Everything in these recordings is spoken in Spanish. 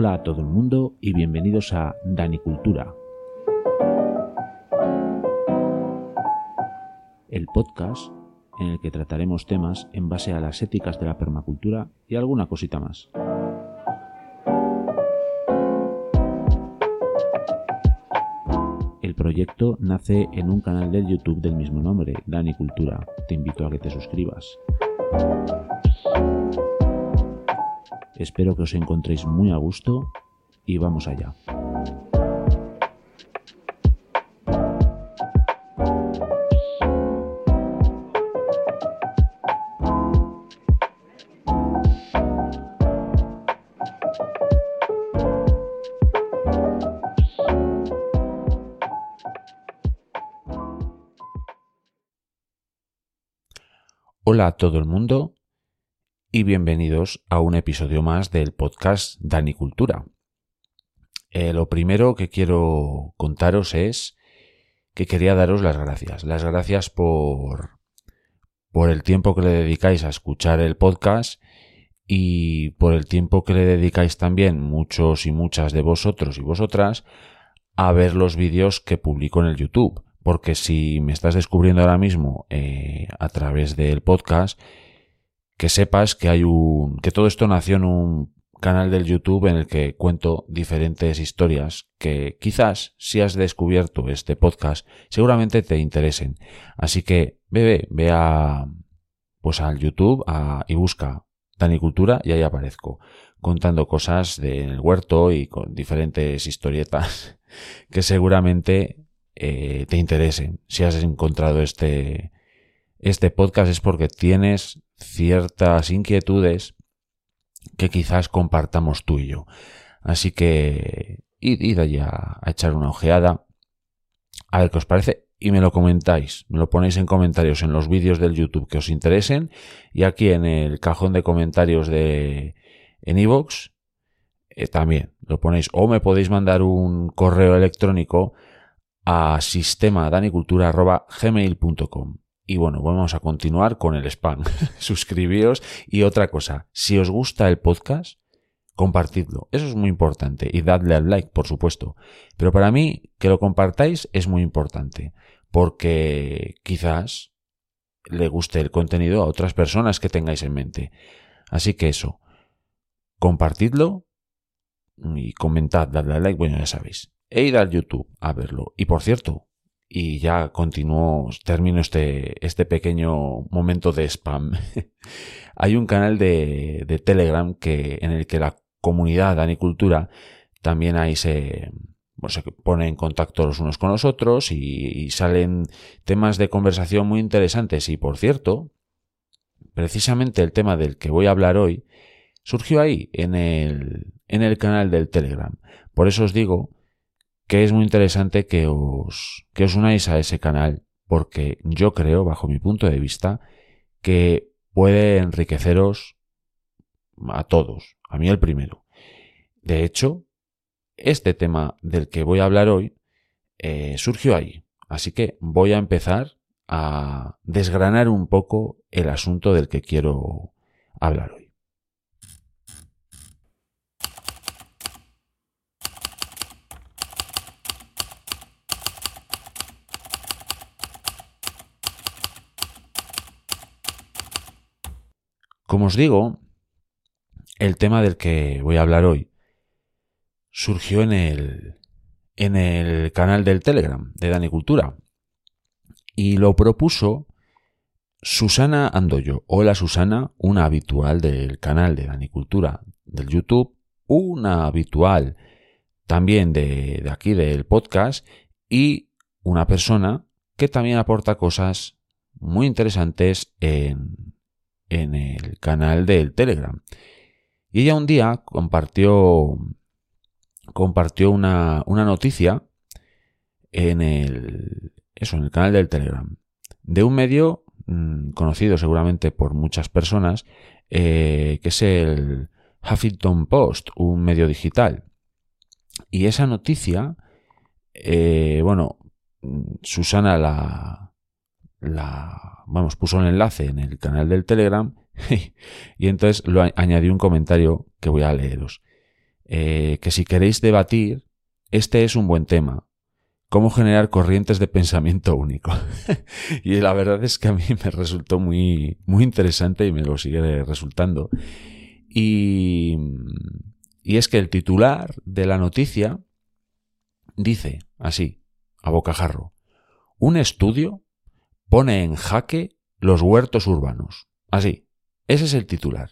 Hola a todo el mundo y bienvenidos a Danicultura, el podcast en el que trataremos temas en base a las éticas de la permacultura y alguna cosita más. El proyecto nace en un canal del YouTube del mismo nombre, Danicultura. Te invito a que te suscribas. Espero que os encontréis muy a gusto y vamos allá. Hola a todo el mundo y bienvenidos a un episodio más del podcast Danicultura. Eh, lo primero que quiero contaros es que quería daros las gracias. Las gracias por, por el tiempo que le dedicáis a escuchar el podcast y por el tiempo que le dedicáis también muchos y muchas de vosotros y vosotras a ver los vídeos que publico en el YouTube. Porque si me estás descubriendo ahora mismo eh, a través del podcast, que sepas que hay un, que todo esto nació en un canal del YouTube en el que cuento diferentes historias que quizás si has descubierto este podcast seguramente te interesen. Así que bebe, ve a, pues al YouTube y busca Dani Cultura y ahí aparezco contando cosas del huerto y con diferentes historietas que seguramente eh, te interesen. Si has encontrado este, este podcast es porque tienes ciertas inquietudes que quizás compartamos tú y yo. Así que id, allá a echar una ojeada, a ver qué os parece y me lo comentáis, me lo ponéis en comentarios en los vídeos del YouTube que os interesen y aquí en el cajón de comentarios de en iVoox eh, también lo ponéis. O me podéis mandar un correo electrónico a sistemadanicultura.gmail.com y bueno, vamos a continuar con el spam. Suscribíos y otra cosa, si os gusta el podcast, compartidlo. Eso es muy importante y dadle al like, por supuesto. Pero para mí, que lo compartáis es muy importante porque quizás le guste el contenido a otras personas que tengáis en mente. Así que eso, compartidlo y comentad, dadle al like, bueno, ya sabéis. E id al YouTube a verlo. Y por cierto, y ya continúo, termino este, este pequeño momento de spam. Hay un canal de, de, Telegram que, en el que la comunidad de Anicultura también ahí se, se pone en contacto los unos con los otros y, salen temas de conversación muy interesantes. Y por cierto, precisamente el tema del que voy a hablar hoy surgió ahí, en el, en el canal del Telegram. Por eso os digo que es muy interesante que os, que os unáis a ese canal, porque yo creo, bajo mi punto de vista, que puede enriqueceros a todos, a mí el primero. De hecho, este tema del que voy a hablar hoy eh, surgió ahí, así que voy a empezar a desgranar un poco el asunto del que quiero hablar hoy. Como os digo, el tema del que voy a hablar hoy surgió en el, en el canal del Telegram de Dani Cultura y lo propuso Susana Andoyo. Hola Susana, una habitual del canal de Dani Cultura del YouTube, una habitual también de, de aquí del podcast y una persona que también aporta cosas muy interesantes en, en el canal del Telegram. Y ella un día compartió, compartió una, una noticia en el, eso, en el canal del Telegram, de un medio mm, conocido seguramente por muchas personas, eh, que es el Huffington Post, un medio digital. Y esa noticia, eh, bueno, Susana la, la vamos, puso un enlace en el canal del Telegram y entonces lo añadió un comentario que voy a leeros. eh, que si queréis debatir, este es un buen tema. Cómo generar corrientes de pensamiento único. y la verdad es que a mí me resultó muy, muy interesante y me lo sigue resultando. Y, y es que el titular de la noticia dice así, a bocajarro, un estudio pone en jaque los huertos urbanos. Así, ese es el titular.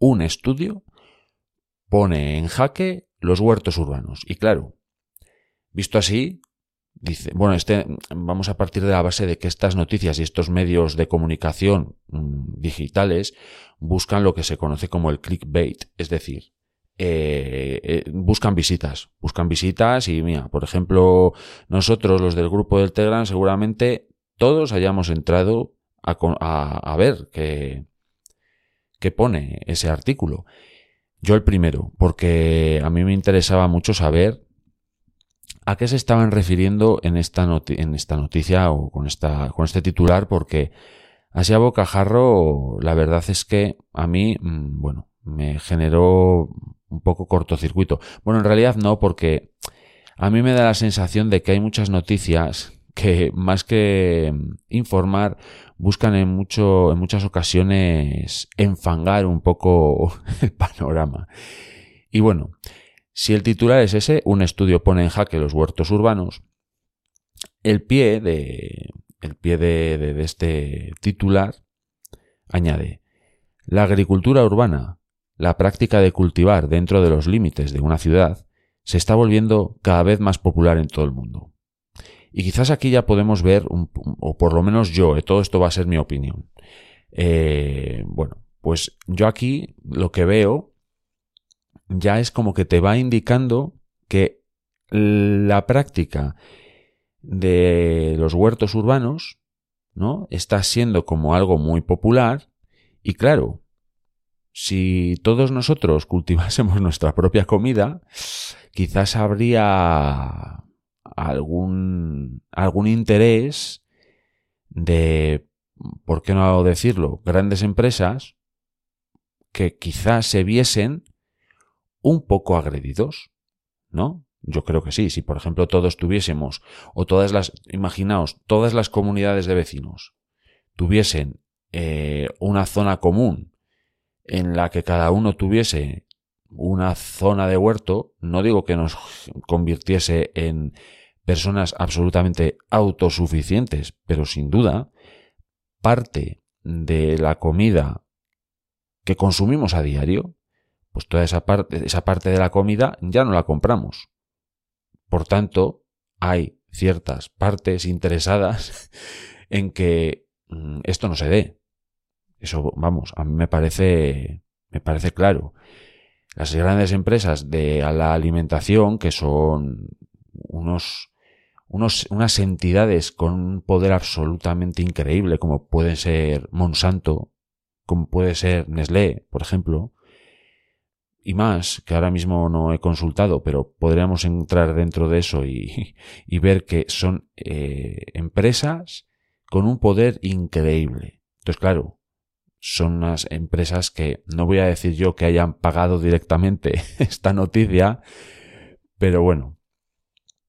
Un estudio pone en jaque los huertos urbanos. Y claro, visto así, dice, bueno, este, vamos a partir de la base de que estas noticias y estos medios de comunicación mm, digitales buscan lo que se conoce como el clickbait, es decir, eh, eh, buscan visitas, buscan visitas y mira, por ejemplo, nosotros los del grupo del Telegram seguramente todos hayamos entrado a, a, ver qué, pone ese artículo. Yo el primero, porque a mí me interesaba mucho saber a qué se estaban refiriendo en esta, en esta noticia o con, esta, con este titular, porque así a bocajarro la verdad es que a mí, mm, bueno, me generó un poco cortocircuito. Bueno, en realidad no, porque a mí me da la sensación de que hay muchas noticias que más que informar buscan en mucho en muchas ocasiones enfangar un poco el panorama. Y bueno, si el titular es ese, un estudio pone en jaque los huertos urbanos, el pie de el pie de, de este titular añade la agricultura urbana la práctica de cultivar dentro de los límites de una ciudad se está volviendo cada vez más popular en todo el mundo. Y quizás aquí ya podemos ver, o por lo menos yo, eh, todo esto va a ser mi opinión. Eh, bueno, pues yo aquí lo que veo ya es como que te va indicando que la práctica de los huertos urbanos, ¿no? Está siendo como algo muy popular y claro, si todos nosotros cultivásemos nuestra propia comida, quizás habría algún, algún interés de, ¿por qué no decirlo?, grandes empresas que quizás se viesen un poco agredidos, ¿no? Yo creo que sí. Si, por ejemplo, todos tuviésemos, o todas las, imaginaos, todas las comunidades de vecinos tuviesen eh, una zona común en la que cada uno tuviese una zona de huerto, no digo que nos convirtiese en personas absolutamente autosuficientes, pero sin duda, parte de la comida que consumimos a diario, pues toda esa parte, esa parte de la comida ya no la compramos. Por tanto, hay ciertas partes interesadas en que mm, esto no se dé. Eso, vamos, a mí me parece, me parece claro. Las grandes empresas de la alimentación, que son unos, unas entidades con un poder absolutamente increíble, como puede ser Monsanto, como puede ser Nestlé, por ejemplo, y más, que ahora mismo no he consultado, pero podríamos entrar dentro de eso y, y ver que son eh, empresas con un poder increíble. Entonces, claro, son unas empresas que no voy a decir yo que hayan pagado directamente esta noticia, pero bueno,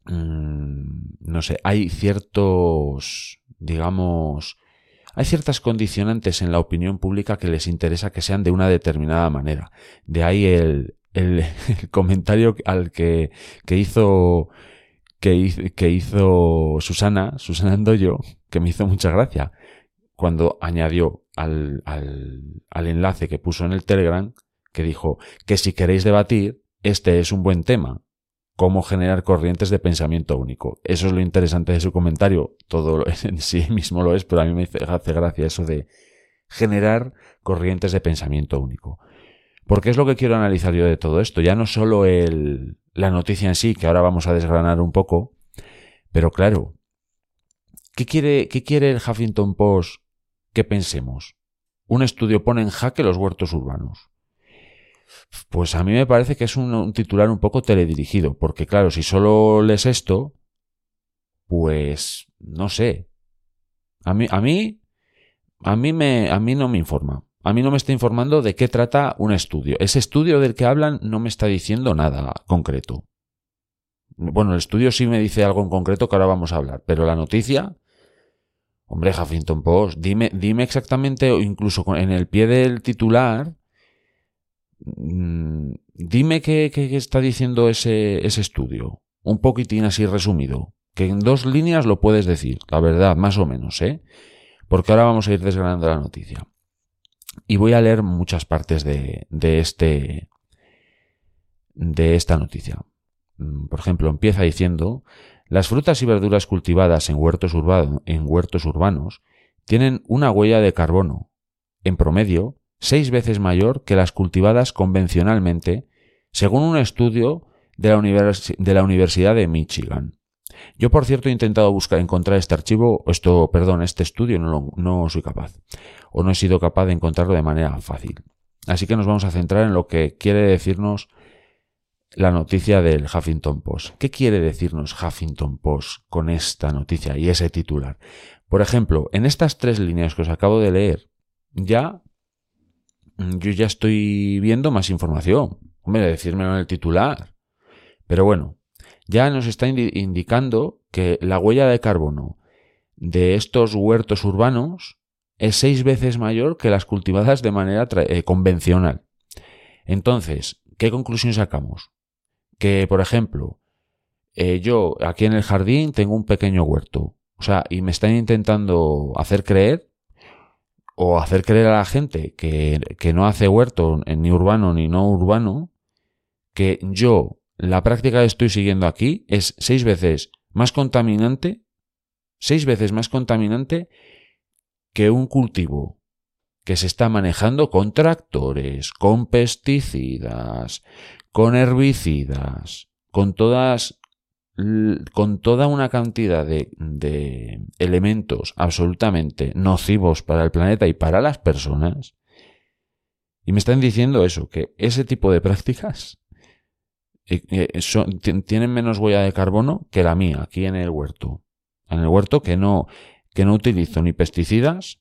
mm, no sé, hay ciertos, digamos, hay ciertas condicionantes en la opinión pública que les interesa que sean de una determinada manera. De ahí el, el, comentario al que, que hizo que, que hizo Susana, Susana Andoyo, que me hizo mucha gracia, cuando añadió al, al, al enlace que puso en el Telegram que dijo que si queréis debatir, este es un buen tema. Cómo generar corrientes de pensamiento único. Eso es lo interesante de su comentario. Todo en sí mismo lo es, pero a mí me hace gracia eso de generar corrientes de pensamiento único. Porque es lo que quiero analizar yo de todo esto. Ya no solo el, la noticia en sí, que ahora vamos a desgranar un poco, pero claro, ¿qué quiere, qué quiere el Huffington Post que pensemos. Un estudio pone en jaque los huertos urbanos. Pues a mí me parece que es un, titular un poco teledirigido, porque claro, si solo lees esto, pues no sé. A mí, a mí, a mí me, a mí no me informa. a mí no me está informando de qué trata un estudio. Ese estudio del que hablan no me está diciendo nada concreto. Bueno, el estudio sí me dice algo en concreto que ahora vamos a hablar, pero la noticia, hombre, Huffington Post, dime, dime exactamente, o incluso en el pie del titular, mm, dime qué, está diciendo ese, estudio. Un poquitín así resumido. Que en dos líneas lo puedes decir, la verdad, más o menos, ¿eh? Porque ahora vamos a ir desgranando la noticia. Y voy a leer muchas partes de, de este, de esta noticia. Mm, por ejemplo, empieza diciendo, las frutas y verduras cultivadas en huertos urbanos tienen una huella de carbono, en promedio, seis veces mayor que las cultivadas convencionalmente, según un estudio de la, Universidad de Michigan. Yo, por cierto, he intentado buscar, encontrar este archivo, esto, perdón, este estudio, no, no soy capaz, o no he sido capaz de encontrarlo de manera fácil. Así que nos vamos a centrar en lo que quiere decirnos la noticia del Huffington Post. ¿Qué quiere decirnos Huffington Post con esta noticia y ese titular? Por ejemplo, en estas tres líneas que os acabo de leer, ya yo ya estoy viendo más información. Hombre, decírmelo en el titular. Pero bueno, ya nos está indicando que la huella de carbono de estos huertos urbanos es seis veces mayor que las cultivadas de manera eh, convencional. Entonces, ¿qué conclusión sacamos? que, por ejemplo, eh, yo aquí en el jardín tengo un pequeño huerto, o sea, y me están intentando hacer creer o hacer creer a la gente que, que no hace huerto ni urbano ni no urbano, que yo, la práctica que estoy siguiendo aquí es seis veces más contaminante, seis veces más contaminante que un cultivo que se está manejando con tractores, con pesticidas, con herbicidas, con todas con toda una cantidad de, elementos absolutamente nocivos para el planeta y para las personas. Y me están diciendo eso, que ese tipo de prácticas eh, eh, tienen menos huella de carbono que la mía aquí en el huerto. En el huerto que no, que no utilizo ni pesticidas,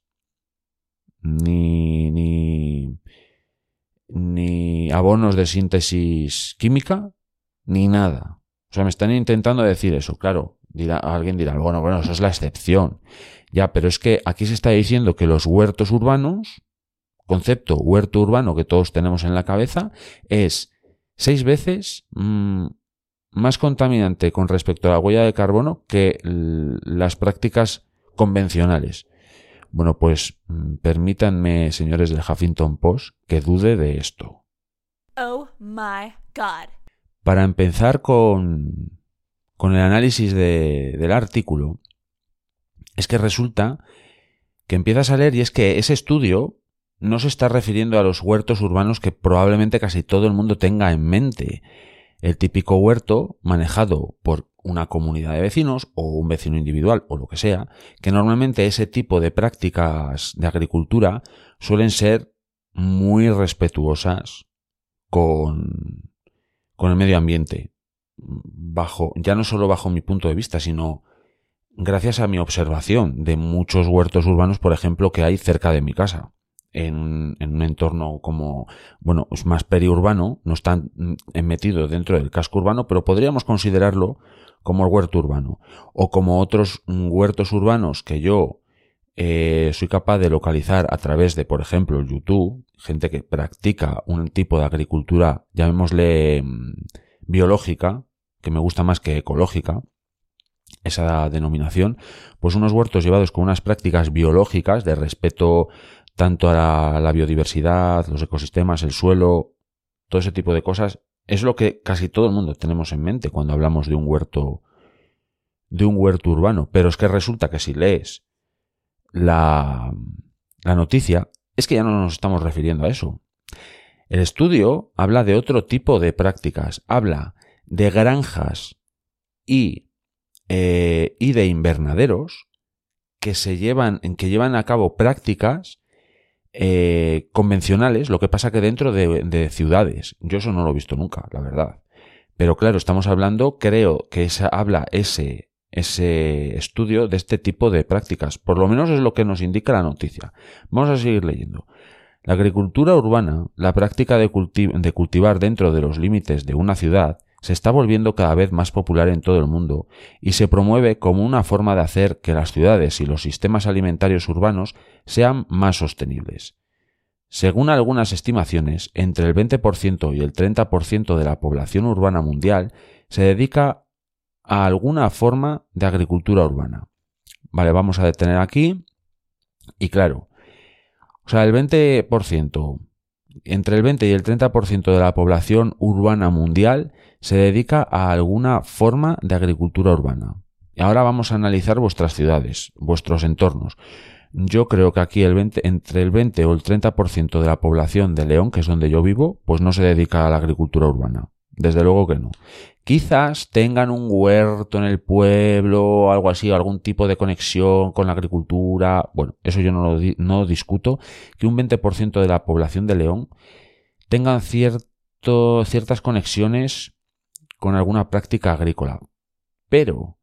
ni, ni, ni abonos de síntesis química, ni nada. Sea, me están intentando decir eso. Claro, dirá, alguien dirá, bueno, bueno, eso es la excepción. Ya, pero es que aquí se está diciendo que los huertos urbanos, concepto huerto urbano que todos tenemos en la cabeza, es seis veces mm, más contaminante con respecto a la huella de carbono que las prácticas convencionales. Bueno, pues mm, permítanme, señores del Huffington Post, que dude de esto. Oh my God. Para empezar con, con el análisis de, del artículo, es que resulta que empiezas a leer y es que ese estudio no se está refiriendo a los huertos urbanos que probablemente casi todo el mundo tenga en mente. El típico huerto manejado por una comunidad de vecinos o un vecino individual o lo que sea, que normalmente ese tipo de prácticas de agricultura suelen ser muy respetuosas con, con el medio ambiente. Bajo, ya no solo bajo mi punto de vista, sino gracias a mi observación de muchos huertos urbanos, por ejemplo, que hay cerca de mi casa en, un entorno como, bueno, es más periurbano, no están metido dentro del casco urbano, pero podríamos considerarlo como el huerto urbano o como otros huertos urbanos que yo eh, soy capaz de localizar a través de, por ejemplo, YouTube, gente que practica un tipo de agricultura, llamémosle mm, biológica, que me gusta más que ecológica, esa denominación, pues unos huertos llevados con unas prácticas biológicas de respeto tanto a la, biodiversidad, los ecosistemas, el suelo, todo ese tipo de cosas, es lo que casi todo el mundo tenemos en mente cuando hablamos de un huerto de un huerto urbano, pero es que resulta que si lees la, la noticia, es que ya no nos estamos refiriendo a eso. El estudio habla de otro tipo de prácticas, habla de granjas y, eh, y de invernaderos que se llevan, que llevan a cabo prácticas eh, convencionales, lo que pasa que dentro de, ciudades. Yo eso no lo he visto nunca, la verdad. Pero claro, estamos hablando, creo que esa, habla ese, ese estudio de este tipo de prácticas. Por lo menos es lo que nos indica la noticia. Vamos a seguir leyendo. La agricultura urbana, la práctica de, cultivar dentro de los límites de una ciudad, se está volviendo cada vez más popular en todo el mundo y se promueve como una forma de hacer que las ciudades y los sistemas alimentarios urbanos sean más sostenibles. Según algunas estimaciones, entre el 20% y el 30% de la población urbana mundial se dedica a alguna forma de agricultura urbana. Vale, vamos a detener aquí. Y claro, o sea, el 20%, entre el 20 y el 30% de la población urbana mundial se dedica a alguna forma de agricultura urbana. Y ahora vamos a analizar vuestras ciudades, vuestros entornos. Yo creo que aquí el 20, entre el 20 o el 30% de la población de León, que es donde yo vivo, pues no se dedica a la agricultura urbana. Desde luego que no. Quizás tengan un huerto en el pueblo algo así, algún tipo de conexión con la agricultura. Bueno, eso yo no lo discuto. Que un 20% de la población de León tengan cierto, ciertas conexiones con alguna práctica agrícola. Pero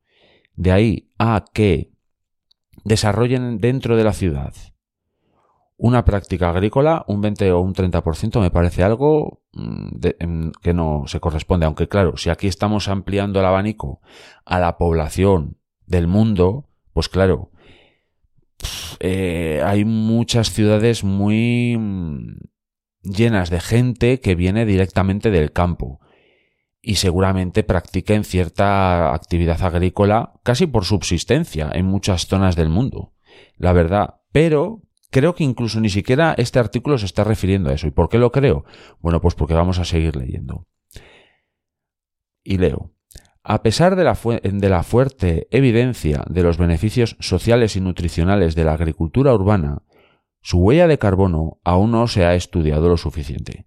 de ahí a que desarrollen dentro de la ciudad una práctica agrícola, un 20 o un 30% me parece algo mm, em, que no se corresponde. Aunque claro, si aquí estamos ampliando el abanico a la población del mundo, pues claro, eh, hay muchas ciudades muy mm, llenas de gente que viene directamente del campo y seguramente practiquen cierta actividad agrícola casi por subsistencia en muchas zonas del mundo. La verdad, pero creo que incluso ni siquiera este artículo se está refiriendo a eso. ¿Y por qué lo creo? Bueno, pues porque vamos a seguir leyendo. Y leo. A pesar de la, de la, fuerte evidencia de los beneficios sociales y nutricionales de la agricultura urbana, su huella de carbono aún no se ha estudiado lo suficiente.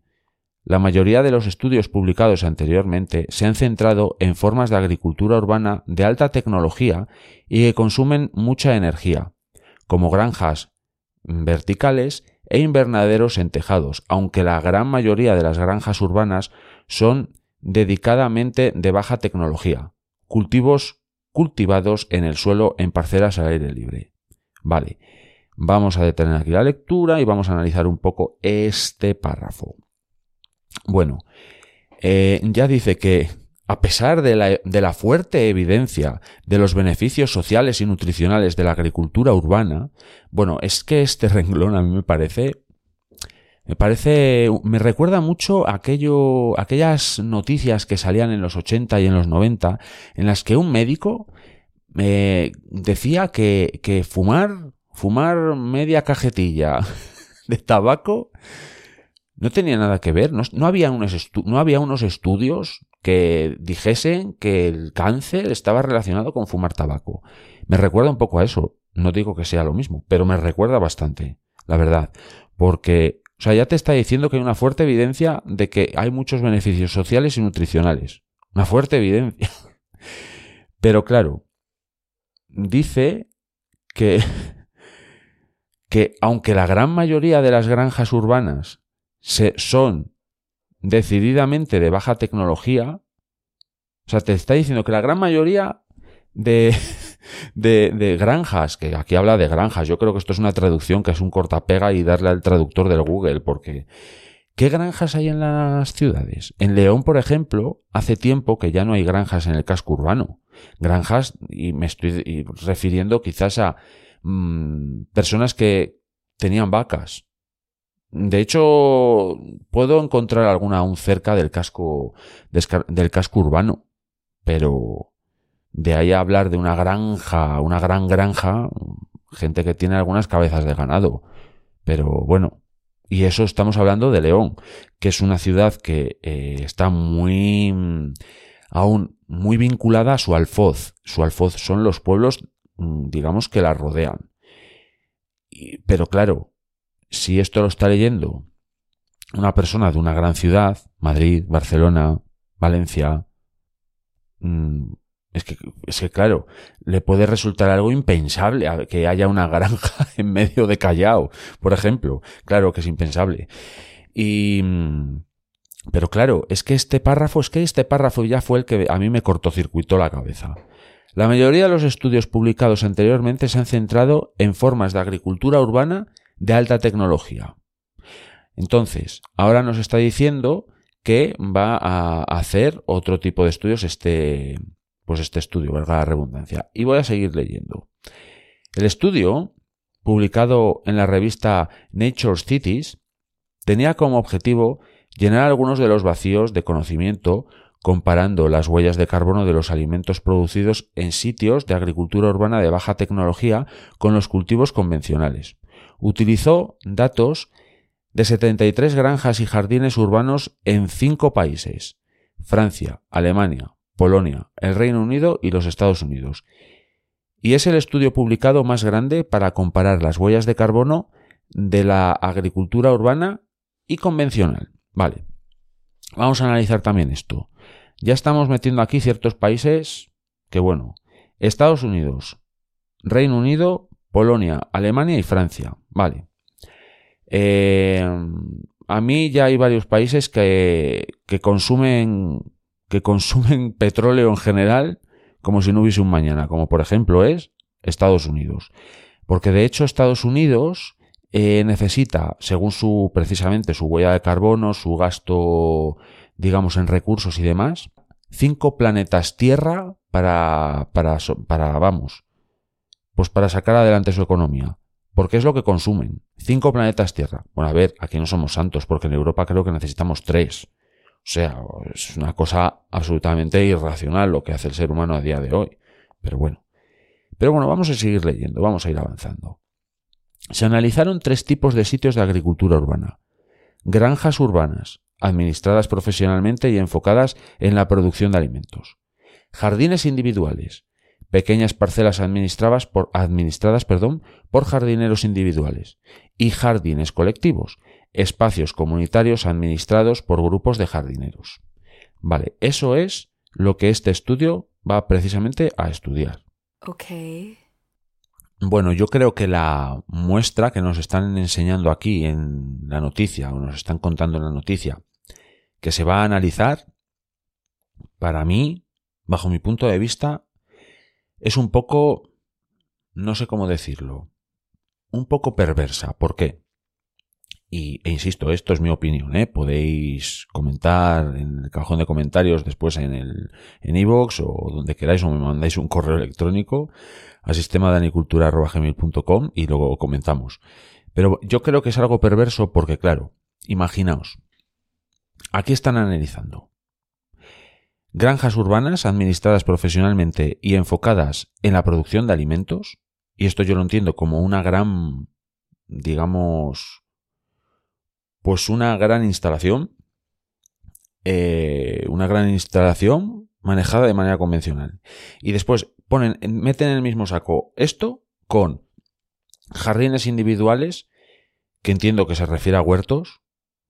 La mayoría de los estudios publicados anteriormente se han centrado en formas de agricultura urbana de alta tecnología y que consumen mucha energía, como granjas verticales e invernaderos en tejados, aunque la gran mayoría de las granjas urbanas son dedicadamente de baja tecnología, cultivos cultivados en el suelo en parcelas al aire libre. Vale, vamos a detener aquí la lectura y vamos a analizar un poco este párrafo. Bueno, eh, ya dice que a pesar de la, fuerte evidencia de los beneficios sociales y nutricionales de la agricultura urbana, bueno, es que este renglón a mí me parece, me parece, me recuerda mucho aquello, aquellas noticias que salían en los 80 y en los 90, en las que un médico me eh, decía que, que fumar, fumar media cajetilla de tabaco no tenía nada que ver, no, había, unos no había unos estudios que dijesen que el cáncer estaba relacionado con fumar tabaco. Me recuerda un poco a eso, no digo que sea lo mismo, pero me recuerda bastante, la verdad, porque, o sea, ya te está diciendo que hay una fuerte evidencia de que hay muchos beneficios sociales y nutricionales. Una fuerte evidencia. Pero claro, dice que, que aunque la gran mayoría de las granjas urbanas se, son decididamente de baja tecnología, o sea, te está diciendo que la gran mayoría de, de, granjas, que aquí habla de granjas, yo creo que esto es una traducción que es un cortapega y darle al traductor del Google, porque ¿qué granjas hay en las ciudades? En León, por ejemplo, hace tiempo que ya no hay granjas en el casco urbano. Granjas, y me estoy refiriendo quizás a mm, personas que tenían vacas, de hecho, puedo encontrar alguna aún cerca del casco, del casco urbano, pero de ahí a hablar de una granja, una gran granja, gente que tiene algunas cabezas de ganado. Pero bueno, y eso estamos hablando de León, que es una ciudad que eh, está muy, aún muy vinculada a su alfoz. Su alfoz son los pueblos, mm, digamos, que la rodean. pero claro, si esto lo está leyendo una persona de una gran ciudad, Madrid, Barcelona, Valencia, mm, es que, es que claro, le puede resultar algo impensable que haya una granja en medio de Callao, por ejemplo. Claro que es impensable. Y, mm, pero claro, es que este párrafo, es que este párrafo ya fue el que a mí me cortocircuitó la cabeza. La mayoría de los estudios publicados anteriormente se han centrado en formas de agricultura urbana de alta tecnología. Entonces, ahora nos está diciendo que va a hacer otro tipo de estudios este, pues este estudio, valga la redundancia. Y voy a seguir leyendo. El estudio, publicado en la revista Nature Cities, tenía como objetivo llenar algunos de los vacíos de conocimiento comparando las huellas de carbono de los alimentos producidos en sitios de agricultura urbana de baja tecnología con los cultivos convencionales. Utilizó datos de 73 granjas y jardines urbanos en cinco países Francia, Alemania, Polonia, el Reino Unido y los Estados Unidos. Y es el estudio publicado más grande para comparar las huellas de carbono de la agricultura urbana y convencional. Vale. Vamos a analizar también esto. Ya estamos metiendo aquí ciertos países que, bueno, Estados Unidos, Reino Unido, Polonia, Alemania y Francia. Vale. Eh, a mí ya hay varios países que, que consumen que consumen petróleo en general como si no hubiese un mañana, como por ejemplo es Estados Unidos. Porque de hecho Estados Unidos eh, necesita, según su precisamente su huella de carbono, su gasto, digamos, en recursos y demás, cinco planetas Tierra para, para, para, vamos, pues para sacar adelante su economía. Porque es lo que consumen. Cinco planetas Tierra. Bueno, a ver, aquí no somos santos, porque en Europa creo que necesitamos tres. O sea, es una cosa absolutamente irracional lo que hace el ser humano a día de hoy. Pero bueno. Pero bueno, vamos a seguir leyendo, vamos a ir avanzando. Se analizaron tres tipos de sitios de agricultura urbana. Granjas urbanas, administradas profesionalmente y enfocadas en la producción de alimentos. Jardines individuales, pequeñas parcelas administradas por, administradas, perdón, por jardineros individuales. Y jardines colectivos, espacios comunitarios administrados por grupos de jardineros. Vale, eso es lo que este estudio va precisamente a estudiar. Ok. Bueno, yo creo que la muestra que nos están enseñando aquí en la noticia, o nos están contando en la noticia, que se va a analizar, para mí, bajo mi punto de vista, es un poco, no sé cómo decirlo, un poco perversa. ¿Por qué? Y, e insisto, esto es mi opinión, ¿eh? Podéis comentar en el cajón de comentarios después en el en iVoox o donde queráis o me mandáis un correo electrónico a sistema de y luego comentamos. Pero yo creo que es algo perverso porque, claro, imaginaos, aquí están analizando granjas urbanas administradas profesionalmente y enfocadas en la producción de alimentos, y esto yo lo entiendo como una gran, digamos, pues una gran instalación, eh, una gran instalación manejada de manera convencional. Y después ponen, meten en el mismo saco esto con jardines individuales, que entiendo que se refiere a huertos,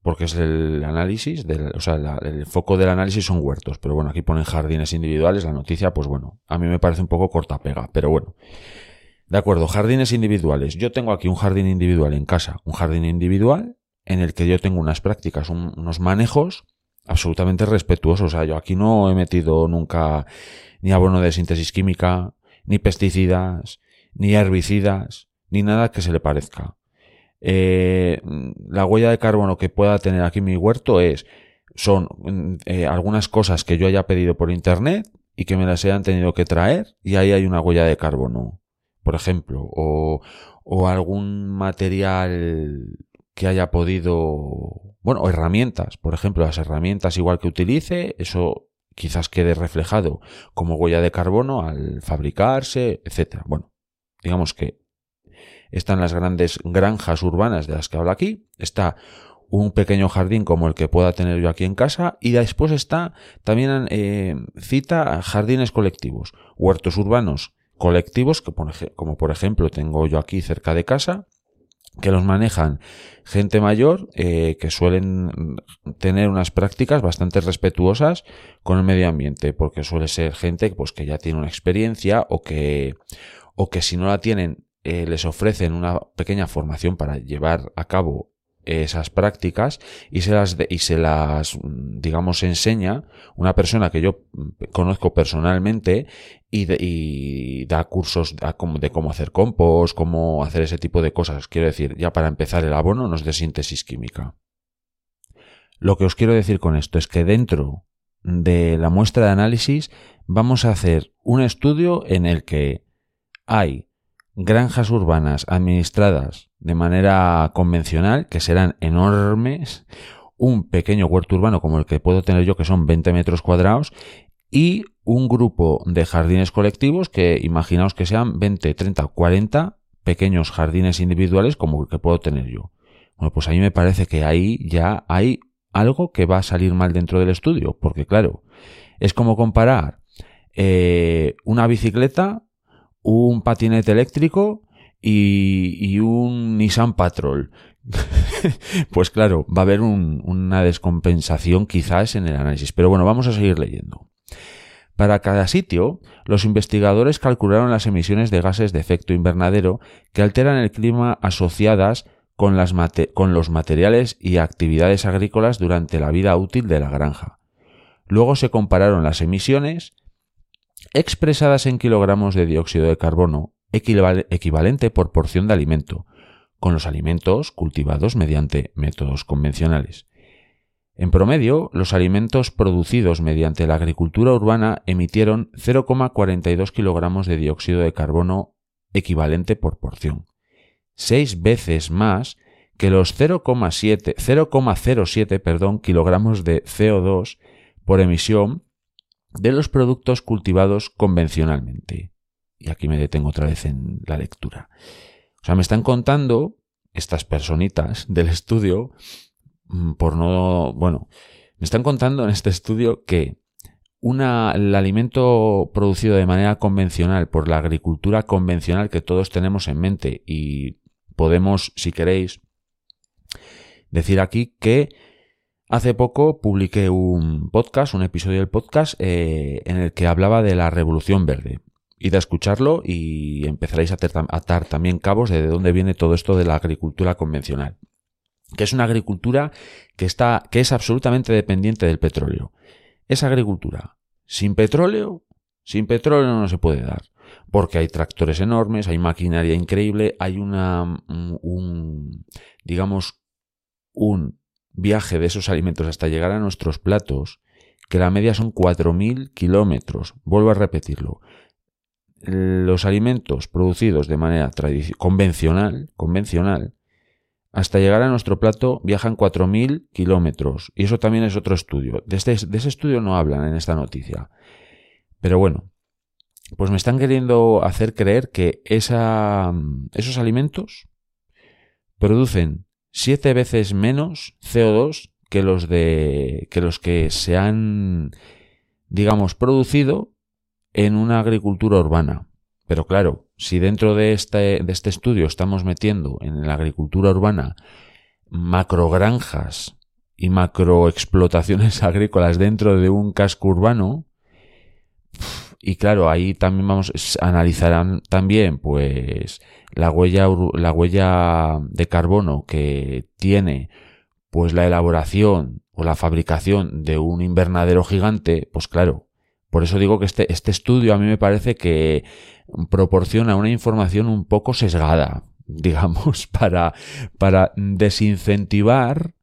porque es el análisis, del, o sea, el foco del análisis son huertos, pero bueno, aquí ponen jardines individuales, la noticia, pues bueno, a mí me parece un poco corta pega, pero bueno. De acuerdo, jardines individuales. Yo tengo aquí un jardín individual en casa, un jardín individual en el que yo tengo unas prácticas, unos manejos absolutamente respetuosos. O sea, yo aquí no he metido nunca ni abono de síntesis química, ni pesticidas, ni herbicidas, ni nada que se le parezca. Eh, la huella de carbono que pueda tener aquí mi huerto es son eh, algunas cosas que yo haya pedido por internet y que me las hayan tenido que traer y ahí hay una huella de carbono, por ejemplo, o, o algún material que haya podido, bueno, herramientas, por ejemplo, las herramientas igual que utilice, eso quizás quede reflejado como huella de carbono al fabricarse, etcétera. Bueno, digamos que están las grandes granjas urbanas de las que habla aquí, está un pequeño jardín como el que pueda tener yo aquí en casa y después está también eh, cita jardines colectivos, huertos urbanos colectivos que como por ejemplo tengo yo aquí cerca de casa que los manejan gente mayor eh, que suelen tener unas prácticas bastante respetuosas con el medio ambiente porque suele ser gente pues que ya tiene una experiencia o que o que si no la tienen eh, les ofrecen una pequeña formación para llevar a cabo esas prácticas y se las y se las digamos enseña una persona que yo conozco personalmente y, y da cursos de cómo hacer compost, cómo hacer ese tipo de cosas. Quiero decir, ya para empezar el abono no es de síntesis química. Lo que os quiero decir con esto es que dentro de la muestra de análisis vamos a hacer un estudio en el que hay granjas urbanas administradas de manera convencional, que serán enormes, un pequeño huerto urbano como el que puedo tener yo, que son 20 metros cuadrados, y un grupo de jardines colectivos que imaginaos que sean 20, 30, 40 pequeños jardines individuales como el que puedo tener yo. Bueno, pues a mí me parece que ahí ya hay algo que va a salir mal dentro del estudio, porque claro, es como comparar eh, una bicicleta, un patinete eléctrico y, un Nissan Patrol. pues claro, va a haber una descompensación quizás en el análisis. Pero bueno, vamos a seguir leyendo. Para cada sitio, los investigadores calcularon las emisiones de gases de efecto invernadero que alteran el clima asociadas con, los materiales y actividades agrícolas durante la vida útil de la granja. Luego se compararon las emisiones expresadas en kilogramos de dióxido de carbono equivalente por porción de alimento, con los alimentos cultivados mediante métodos convencionales. En promedio, los alimentos producidos mediante la agricultura urbana emitieron 0,42 kilogramos de dióxido de carbono equivalente por porción, seis veces más que los 0,07 perdón, kilogramos de CO2 por emisión de los productos cultivados convencionalmente. Y aquí me detengo otra vez en la lectura. O sea, me están contando estas personitas del estudio, mm, por no, bueno, me están contando en este estudio que una, el alimento producido de manera convencional por la agricultura convencional que todos tenemos en mente y podemos, si queréis, decir aquí que hace poco publiqué un podcast, un episodio del podcast eh, en el que hablaba de la revolución verde. Id a escucharlo y empezaréis a atar también cabos de dónde viene todo esto de la agricultura convencional. Que es una agricultura que está, que es absolutamente dependiente del petróleo. Esa agricultura sin petróleo, sin petróleo no se puede dar. Porque hay tractores enormes, hay maquinaria increíble, hay una, un, digamos, un viaje de esos alimentos hasta llegar a nuestros platos, que la media son 4.000 kilómetros. Vuelvo a repetirlo los alimentos producidos de manera convencional, convencional, hasta llegar a nuestro plato viajan 4.000 kilómetros. Y eso también es otro estudio. De, este, ese estudio no hablan en esta noticia. Pero bueno, pues me están queriendo hacer creer que esos alimentos producen siete veces menos CO2 que los de que los que se han digamos producido en una agricultura urbana. Pero claro, si dentro de este, de este estudio estamos metiendo en la agricultura urbana macrogranjas y macroexplotaciones agrícolas dentro de un casco urbano, y claro, ahí también vamos, analizarán también pues la huella, la huella de carbono que tiene pues la elaboración o la fabricación de un invernadero gigante, pues claro, por eso digo que este, este estudio a mí me parece que proporciona una información un poco sesgada, digamos, para, para desincentivar,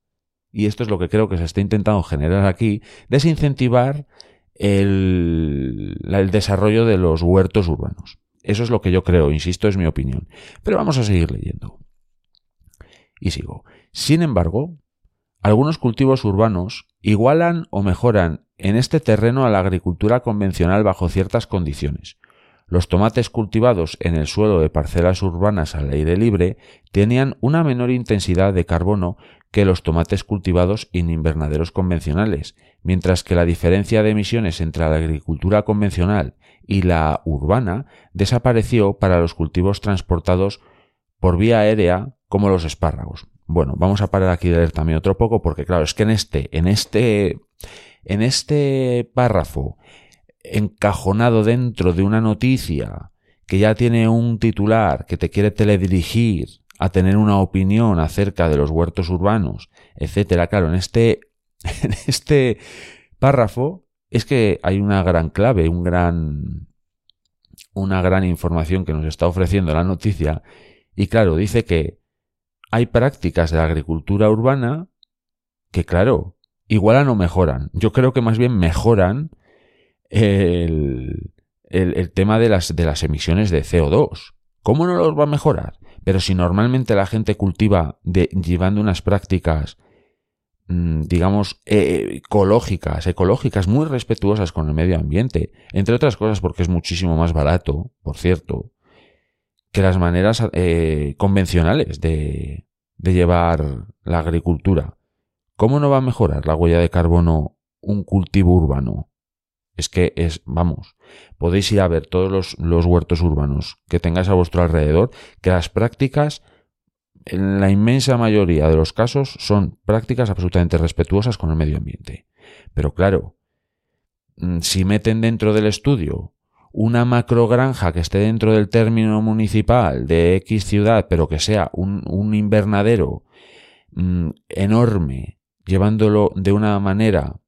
y esto es lo que creo que se está intentando generar aquí, desincentivar el, desarrollo de los huertos urbanos. Eso es lo que yo creo, insisto, es mi opinión. Pero vamos a seguir leyendo. Y sigo. Sin embargo, algunos cultivos urbanos igualan o mejoran en este terreno a la agricultura convencional bajo ciertas condiciones. Los tomates cultivados en el suelo de parcelas urbanas al aire libre tenían una menor intensidad de carbono que los tomates cultivados en invernaderos convencionales, mientras que la diferencia de emisiones entre la agricultura convencional y la urbana desapareció para los cultivos transportados por vía aérea como los espárragos. Bueno, vamos a parar aquí de leer también otro poco porque claro, es que en este, en este, en este párrafo encajonado dentro de una noticia que ya tiene un titular que te quiere teledirigir a tener una opinión acerca de los huertos urbanos, etcétera. Claro, en este, en este párrafo es que hay una gran clave, un gran, una gran información que nos está ofreciendo la noticia. Y claro, dice que hay prácticas de la agricultura urbana que, claro, igual no mejoran. Yo creo que más bien mejoran el, el, tema de las, de las emisiones de CO2. ¿Cómo no los va a mejorar? Pero si normalmente la gente cultiva de, llevando unas prácticas, mm, digamos, eh, ecológicas, ecológicas, muy respetuosas con el medio ambiente, entre otras cosas porque es muchísimo más barato, por cierto, que las maneras eh, convencionales de, de llevar la agricultura. ¿Cómo no va a mejorar la huella de carbono un cultivo urbano? Es que es, vamos, podéis ir a ver todos los, los, huertos urbanos que tengáis a vuestro alrededor, que las prácticas, en la inmensa mayoría de los casos, son prácticas absolutamente respetuosas con el medio ambiente. Pero claro, mm, si meten dentro del estudio una macrogranja que esté dentro del término municipal de X ciudad, pero que sea un, un invernadero mm, enorme, llevándolo de una manera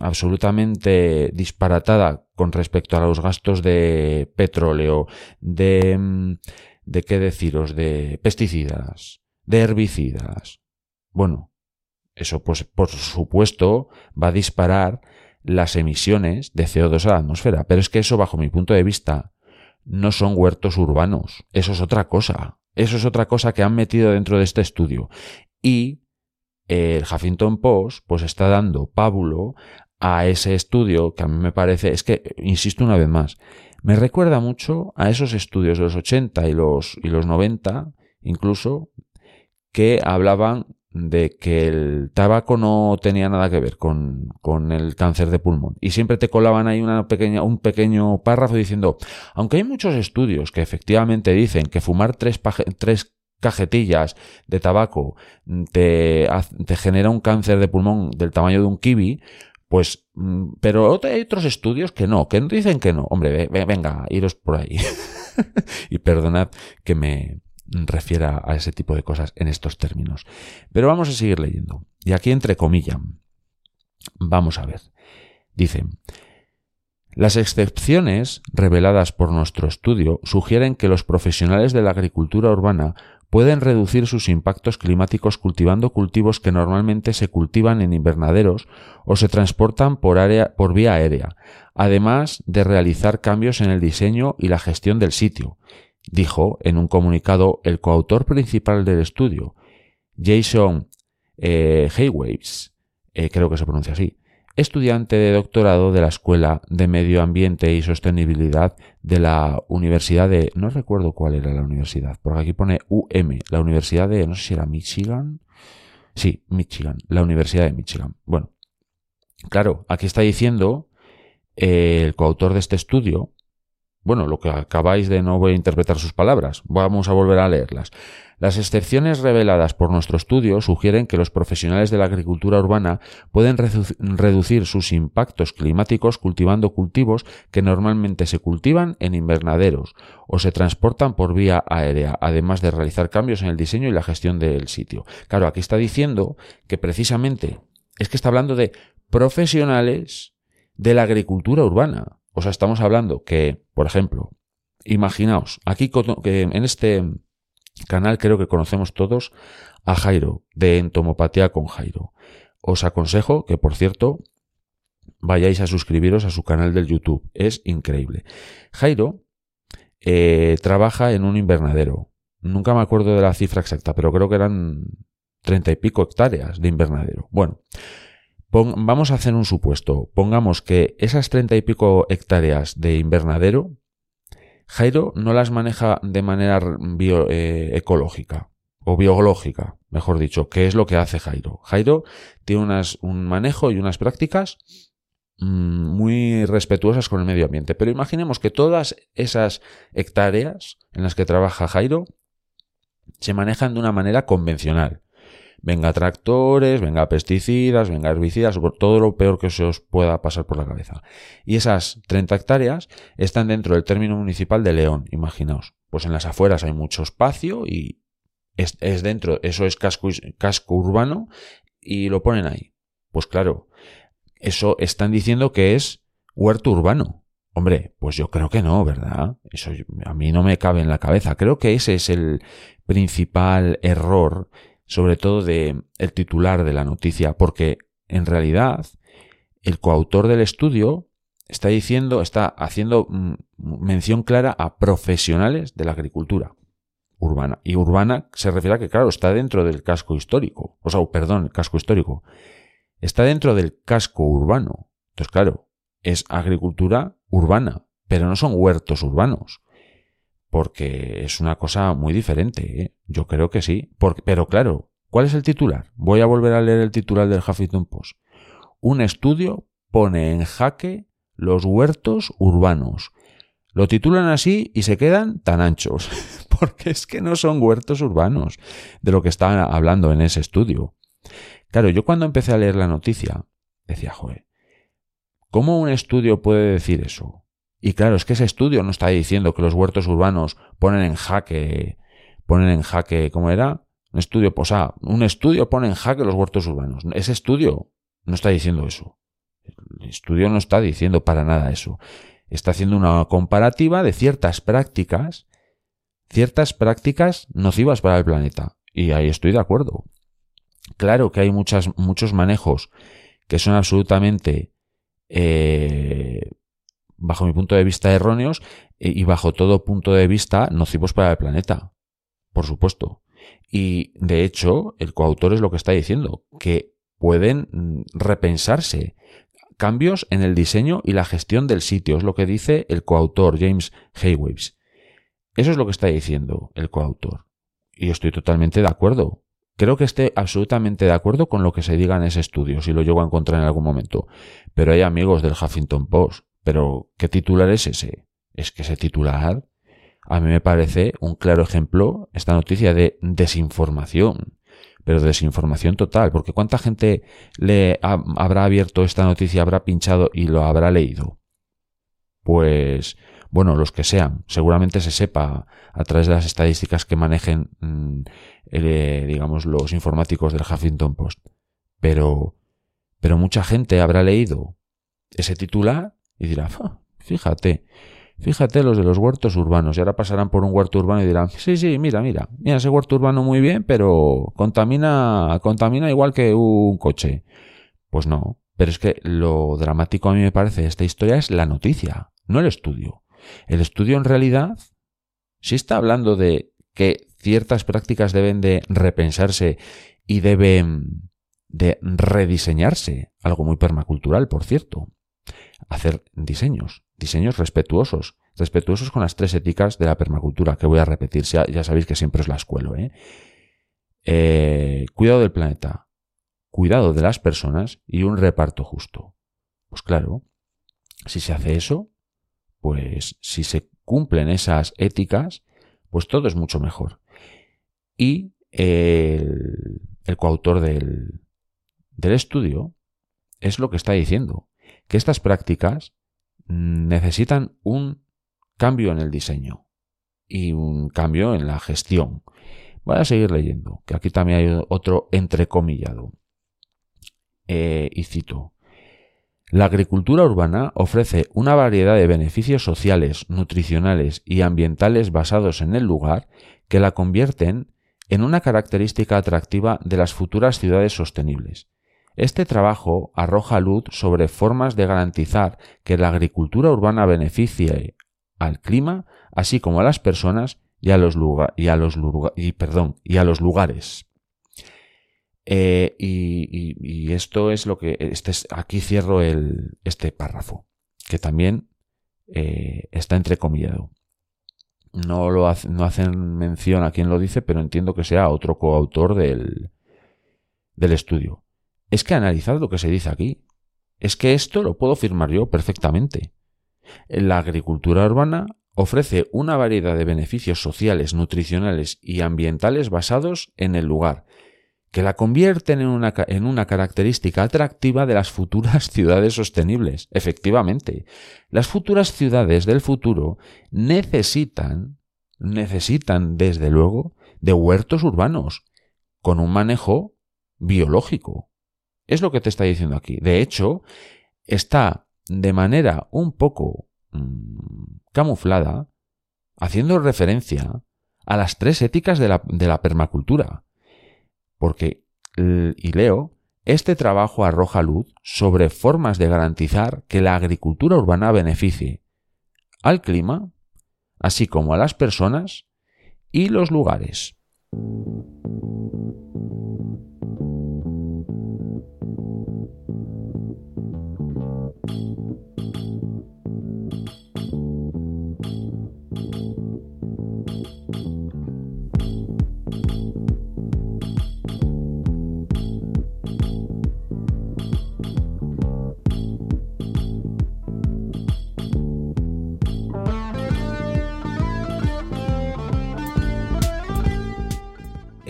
absolutamente disparatada con respecto a los gastos de petróleo, de, mm, de qué deciros, de pesticidas, de herbicidas. Bueno, eso pues por supuesto va a disparar las emisiones de CO2 a la atmósfera. Pero es que eso, bajo mi punto de vista, no son huertos urbanos. Eso es otra cosa. Eso es otra cosa que han metido dentro de este estudio. Y el Huffington Post, pues está dando pábulo a ese estudio que a mí me parece, es que, insisto una vez más, me recuerda mucho a esos estudios de los 80 y los, y los 90, incluso, que hablaban de que el tabaco no tenía nada que ver con, con, el cáncer de pulmón. Y siempre te colaban ahí una pequeña, un pequeño párrafo diciendo, aunque hay muchos estudios que efectivamente dicen que fumar tres, tres cajetillas de tabaco te, te genera un cáncer de pulmón del tamaño de un kiwi, pues, mm, pero hay otros estudios que no, que dicen que no. Hombre, venga, iros por ahí. y perdonad que me, refiera a ese tipo de cosas en estos términos. Pero vamos a seguir leyendo. Y aquí entre comillas, vamos a ver. Dice, las excepciones reveladas por nuestro estudio sugieren que los profesionales de la agricultura urbana pueden reducir sus impactos climáticos cultivando cultivos que normalmente se cultivan en invernaderos o se transportan por, área, por vía aérea, además de realizar cambios en el diseño y la gestión del sitio, dijo en un comunicado el coautor principal del estudio, Jason eh, eh, creo que se pronuncia así, estudiante de doctorado de la Escuela de Medio Ambiente y Sostenibilidad de la Universidad de... no recuerdo cuál era la universidad, porque aquí pone UM, la Universidad de... no sé si era Michigan. Sí, Michigan, la Universidad de Michigan. Bueno, claro, aquí está diciendo eh, el coautor de este estudio bueno, lo que acabáis de no voy a interpretar sus palabras, vamos a volver a leerlas. Las excepciones reveladas por nuestro estudio sugieren que los profesionales de la agricultura urbana pueden reducir sus impactos climáticos cultivando cultivos que normalmente se cultivan en invernaderos o se transportan por vía aérea, además de realizar cambios en el diseño y la gestión del sitio. Claro, aquí está diciendo que precisamente es que está hablando de profesionales de la agricultura urbana. O sea, estamos hablando que, por ejemplo, imaginaos, aquí en este canal creo que conocemos todos a Jairo, de Entomopatía con Jairo. Os aconsejo que, por cierto, vayáis a suscribiros a su canal del YouTube. Es increíble. Jairo eh, trabaja en un invernadero. Nunca me acuerdo de la cifra exacta, pero creo que eran treinta y pico hectáreas de invernadero. Bueno, vamos a hacer un supuesto. Pongamos que esas treinta y pico hectáreas de invernadero, Jairo no las maneja de manera eh, ecológica o biológica, mejor dicho, ¿qué es lo que hace Jairo? Jairo tiene unas, un manejo y unas prácticas mm, muy respetuosas con el medio ambiente. Pero imaginemos que todas esas hectáreas en las que trabaja Jairo se manejan de una manera convencional venga tractores, venga pesticidas, venga herbicidas, todo lo peor que se os pueda pasar por la cabeza. Y esas 30 hectáreas están dentro del término municipal de León, imaginaos. Pues en las afueras hay mucho espacio y es, dentro, eso es casco, casco urbano y lo ponen ahí. Pues claro, eso están diciendo que es huerto urbano. Hombre, pues yo creo que no, ¿verdad? Eso a mí no me cabe en la cabeza. Creo que ese es el principal error sobre todo de el titular de la noticia, porque en realidad, el coautor del estudio está diciendo, está haciendo mm, mención clara a profesionales de la agricultura urbana. Y urbana se refiere a que, claro, está dentro del casco histórico. O sea, perdón, el casco histórico. Está dentro del casco urbano. Entonces, claro, es agricultura urbana, pero no son huertos urbanos. Porque es una cosa muy diferente. ¿eh? Yo creo que sí. pero claro, ¿cuál es el titular? Voy a volver a leer el titular del Huffington Post. Un estudio pone en jaque los huertos urbanos. Lo titulan así y se quedan tan anchos, porque es que no son huertos urbanos de lo que estaban hablando en ese estudio. Claro, yo cuando empecé a leer la noticia, decía, joder, ¿cómo un estudio puede decir eso? Y claro, es que ese estudio no está diciendo que los huertos urbanos ponen en jaque, ponen en jaque, ¿cómo era? Un estudio, ah, un estudio pone en jaque los huertos urbanos. Ese estudio no está diciendo eso. El estudio no está diciendo para nada eso. Está haciendo una comparativa de ciertas prácticas, ciertas prácticas nocivas para el planeta. Y ahí estoy de acuerdo. Claro que hay muchos manejos que son absolutamente eh, bajo mi punto de vista, erróneos eh, y bajo todo punto de vista nocivos para el planeta. Por supuesto. Y de hecho, el coautor es lo que está diciendo, que pueden mm, repensarse cambios en el diseño y la gestión del sitio, es lo que dice el coautor James Haywaves. Eso es lo que está diciendo el coautor. Y estoy totalmente de acuerdo. Creo que esté absolutamente de acuerdo con lo que se diga en ese estudio, si lo llego a encontrar en algún momento. Pero hay amigos del Huffington Post pero, ¿qué titular es ese? Es que ese titular a mí me parece un claro ejemplo, esta noticia de desinformación, pero desinformación total, porque ¿cuánta gente le habrá abierto esta noticia, habrá pinchado y lo habrá leído? Pues, bueno, los que sean, seguramente se sepa a través de las estadísticas que manejen, mm, eh, digamos, los informáticos del Huffington Post. Pero, pero mucha gente habrá leído ese titular y dirá, fíjate, fíjate los de los huertos urbanos. Y ahora pasarán por un huerto urbano y dirán, sí, sí, mira, mira, mira ese huerto urbano muy bien, pero contamina, contamina igual que un coche. Pues no, pero es que lo dramático a mí me parece de esta historia es la noticia, no el estudio. El estudio en realidad sí está hablando de que ciertas prácticas deben de repensarse y deben de rediseñarse, algo muy permacultural, por cierto hacer diseños, diseños respetuosos, respetuosos con las tres éticas de la permacultura, que voy a repetir, ya, sabéis que siempre os la escuelo. ¿eh? ¿eh? cuidado del planeta, cuidado de las personas y un reparto justo. Pues claro, si se hace eso, pues si se cumplen esas éticas, pues todo es mucho mejor. Y el, el coautor del, del estudio es lo que está diciendo que estas prácticas necesitan un cambio en el diseño y un cambio en la gestión. Voy a seguir leyendo, que aquí también hay otro entrecomillado. Eh, y cito. La agricultura urbana ofrece una variedad de beneficios sociales, nutricionales y ambientales basados en el lugar que la convierten en una característica atractiva de las futuras ciudades sostenibles. Este trabajo arroja luz sobre formas de garantizar que la agricultura urbana beneficie al clima, así como a las personas y a los, lugares. Y, esto es lo que este aquí cierro este párrafo, que también eh, está entrecomillado. No, lo no hacen mención a quien lo dice, pero entiendo que sea otro coautor del estudio es que analizad lo que se dice aquí. Es que esto lo puedo firmar yo perfectamente. La agricultura urbana ofrece una variedad de beneficios sociales, nutricionales y ambientales basados en el lugar, que la convierten en una, en una, característica atractiva de las futuras ciudades sostenibles. Efectivamente, las futuras ciudades del futuro necesitan, necesitan desde luego, de huertos urbanos, con un manejo biológico. Es lo que te está diciendo aquí. De hecho, está de manera un poco mm, camuflada haciendo referencia a las tres éticas de la, de la permacultura. Porque, y leo, este trabajo arroja luz sobre formas de garantizar que la agricultura urbana beneficie al clima, así como a las personas y los lugares.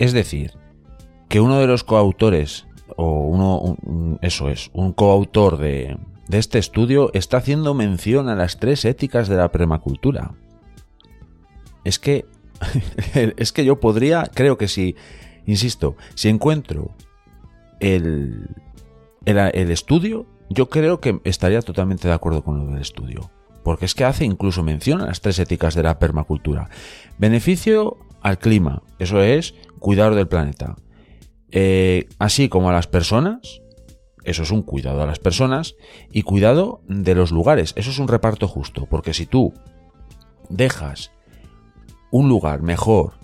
Es decir, que uno de los coautores, o uno, eso es, un coautor de, este estudio está haciendo mención a las tres éticas de la permacultura. Es que, es que yo podría, creo que si, insisto, si encuentro el, el estudio, yo creo que estaría totalmente de acuerdo con lo del estudio. Porque es que hace incluso mención a las tres éticas de la permacultura. Beneficio al clima, eso es cuidado del planeta. Eh, así como a las personas, eso es un cuidado a las personas, y cuidado de los lugares, eso es un reparto justo, porque si tú dejas un lugar mejor,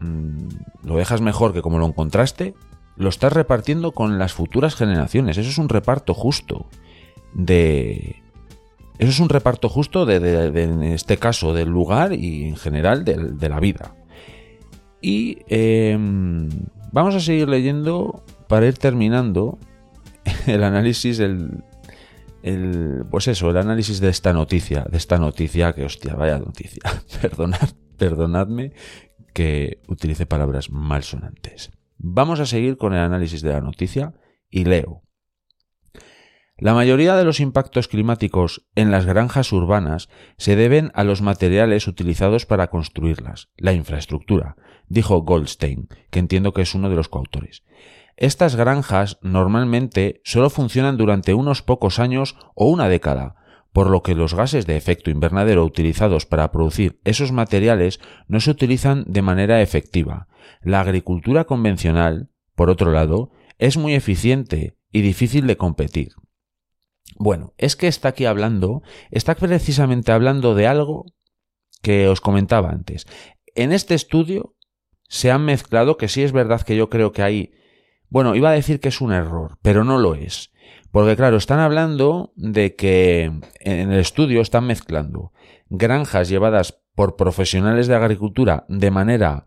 mm, lo dejas mejor que como lo encontraste, lo estás repartiendo con las futuras generaciones, eso es un reparto justo de... Eso es un reparto justo de, en este caso del lugar y en general de la vida. Y em, vamos a seguir leyendo para ir terminando el análisis, el, pues eso, el análisis de esta noticia, de esta noticia, que hostia, vaya noticia. Perdonad, perdonadme que utilice palabras malsonantes. Vamos a seguir con el análisis de la noticia y leo. La mayoría de los impactos climáticos en las granjas urbanas se deben a los materiales utilizados para construirlas, la infraestructura, dijo Goldstein, que entiendo que es uno de los coautores. Estas granjas normalmente solo funcionan durante unos pocos años o una década, por lo que los gases de efecto invernadero utilizados para producir esos materiales no se utilizan de manera efectiva. La agricultura convencional, por otro lado, es muy eficiente y difícil de competir. Bueno, es que está aquí hablando, está precisamente hablando de algo que os comentaba antes. En este estudio se han mezclado, que sí es verdad que yo creo que hay, bueno, iba a decir que es un error, pero no lo es. Porque claro, están hablando de que en el estudio están mezclando granjas llevadas por profesionales de agricultura de manera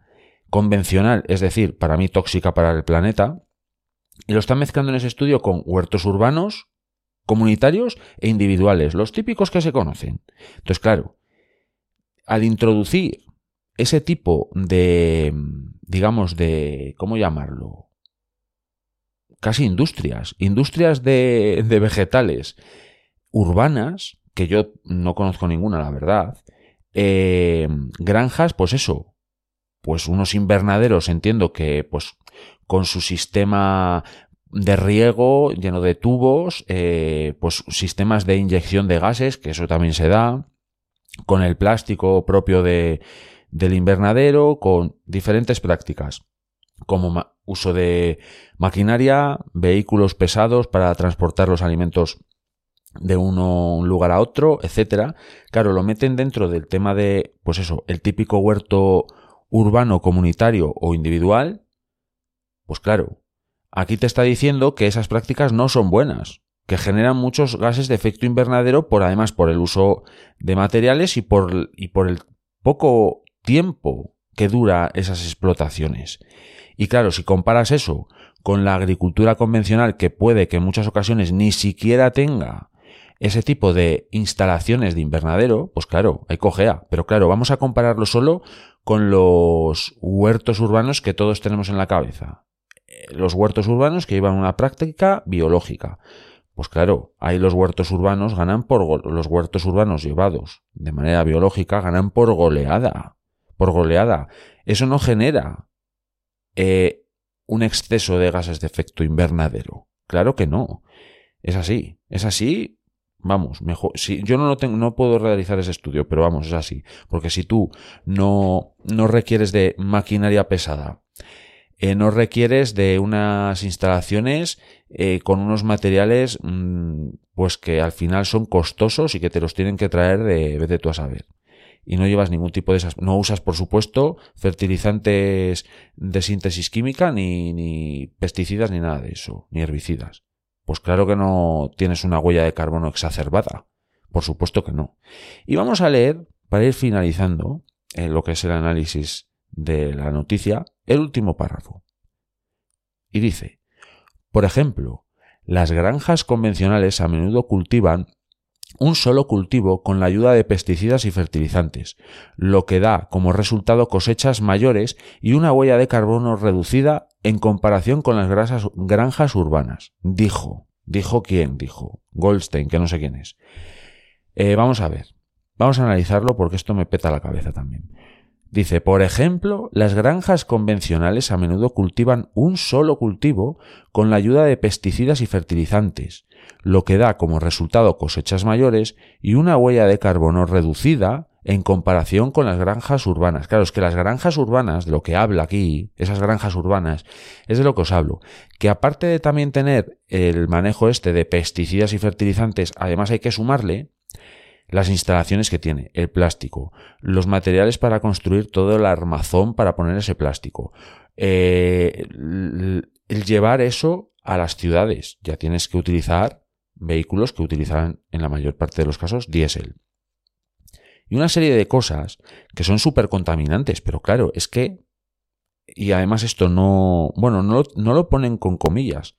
convencional, es decir, para mí tóxica para el planeta, y lo están mezclando en ese estudio con huertos urbanos, comunitarios e individuales, los típicos que se conocen. Entonces, claro, al introducir ese tipo de, digamos, de, ¿cómo llamarlo? Casi industrias, industrias de, de vegetales urbanas, que yo no conozco ninguna, la verdad, eh, granjas, pues eso, pues unos invernaderos, entiendo que, pues, con su sistema de riego lleno de tubos, eh, pues sistemas de inyección de gases, que eso también se da, con el plástico propio de, del invernadero con diferentes prácticas, como uso de maquinaria, vehículos pesados para transportar los alimentos de uno un lugar a otro, etcétera. Claro, lo meten dentro del tema de, pues eso, el típico huerto urbano, comunitario o individual. Pues claro, aquí te está diciendo que esas prácticas no son buenas, que generan muchos gases de efecto invernadero por además por el uso de materiales y por, el poco tiempo que dura esas explotaciones. Y claro, si comparas eso con la agricultura convencional que puede que en muchas ocasiones ni siquiera tenga ese tipo de instalaciones de invernadero, pues claro, hay cojea. Pero claro, vamos a compararlo solo con los huertos urbanos que todos tenemos en la cabeza. Los huertos urbanos que llevan una práctica biológica. Pues claro, ahí los huertos urbanos ganan por los huertos urbanos llevados de manera biológica ganan por goleada por goleada. Eso no genera eh, un exceso de gases de efecto invernadero. Claro que no. Es así. Es así. Vamos, mejor. Si, yo no, lo tengo, no puedo realizar ese estudio, pero vamos, es así. Porque si tú no, no requieres de maquinaria pesada, eh, no requieres de unas instalaciones eh, con unos materiales mm, pues que al final son costosos y que te los tienen que traer de vez de tú a saber. Y no llevas ningún tipo de esas. No usas, por supuesto, fertilizantes de síntesis química, ni, pesticidas, ni nada de eso, ni herbicidas. Pues claro que no tienes una huella de carbono exacerbada. Por supuesto que no. Y vamos a leer, para ir finalizando, en lo que es el análisis de la noticia, el último párrafo. Y dice, por ejemplo, las granjas convencionales a menudo cultivan un solo cultivo con la ayuda de pesticidas y fertilizantes, lo que da como resultado cosechas mayores y una huella de carbono reducida en comparación con las granjas urbanas. Dijo, dijo quién, dijo Goldstein, que no sé quién es. Eh, vamos a ver, vamos a analizarlo porque esto me peta la cabeza también. Dice, por ejemplo, las granjas convencionales a menudo cultivan un solo cultivo con la ayuda de pesticidas y fertilizantes, lo que da como resultado cosechas mayores y una huella de carbono reducida en comparación con las granjas urbanas. Claro, es que las granjas urbanas, de lo que habla aquí, esas granjas urbanas, es de lo que os hablo, que aparte de también tener el manejo este de pesticidas y fertilizantes, además hay que sumarle las instalaciones que tiene, el plástico, los materiales para construir todo el armazón para poner ese plástico, eh, el llevar eso a las ciudades. Ya tienes que utilizar vehículos que utilizan en la mayor parte de los casos diésel. Y una serie de cosas que son súper contaminantes, pero claro, es que... Y además esto no... Bueno, no, no lo ponen con comillas.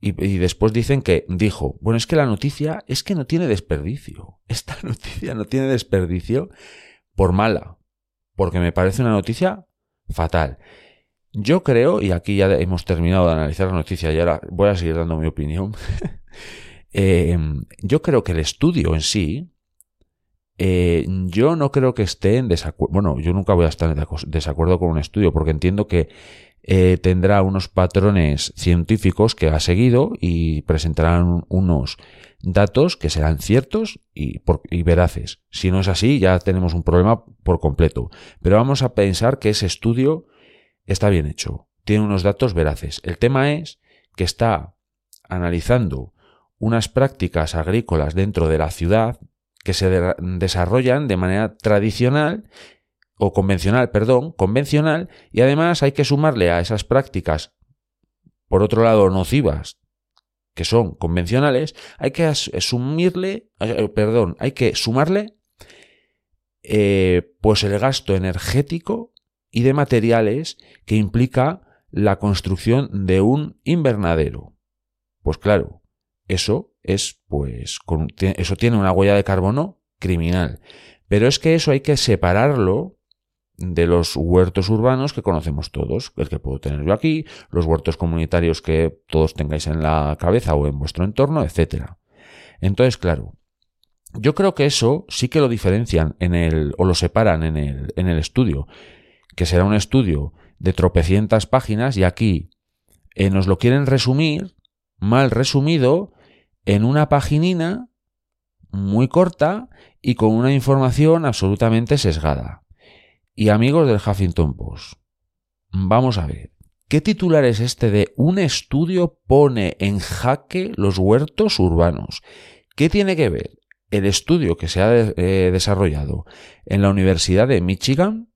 Y, después dicen que dijo, bueno, es que la noticia es que no tiene desperdicio. Esta noticia no tiene desperdicio por mala, porque me parece una noticia fatal. Yo creo, y aquí ya hemos terminado de analizar la noticia y ahora voy a seguir dando mi opinión, eh, yo creo que el estudio en sí, eh, yo no creo que esté en desacuerdo, bueno, yo nunca voy a estar en desacuerdo con un estudio porque entiendo que eh, tendrá unos patrones científicos que ha seguido y presentarán unos datos que serán ciertos y, y, veraces. Si no es así, ya tenemos un problema por completo. Pero vamos a pensar que ese estudio está bien hecho, tiene unos datos veraces. El tema es que está analizando unas prácticas agrícolas dentro de la ciudad que se desarrollan de manera tradicional o convencional, perdón, convencional, y además hay que sumarle a esas prácticas, por otro lado, nocivas, que son convencionales, hay que asumirle, perdón, hay que sumarle eh, pues el gasto energético y de materiales que implica la construcción de un invernadero. Pues claro, eso es, pues, eso tiene una huella de carbono criminal. Pero es que eso hay que separarlo de los huertos urbanos que conocemos todos, el que puedo tener yo aquí, los huertos comunitarios que todos tengáis en la cabeza o en vuestro entorno, etc. Entonces, claro, yo creo que eso sí que lo diferencian en el, o lo separan en el, en el estudio, que será un estudio de tropecientas páginas y aquí eh, nos lo quieren resumir, mal resumido, en una paginina muy corta y con una información absolutamente sesgada. Y amigos del Huffington Post, vamos a ver. ¿Qué titular es este de un estudio pone en jaque los huertos urbanos? ¿Qué tiene que ver el estudio que se ha eh, desarrollado en la Universidad de Michigan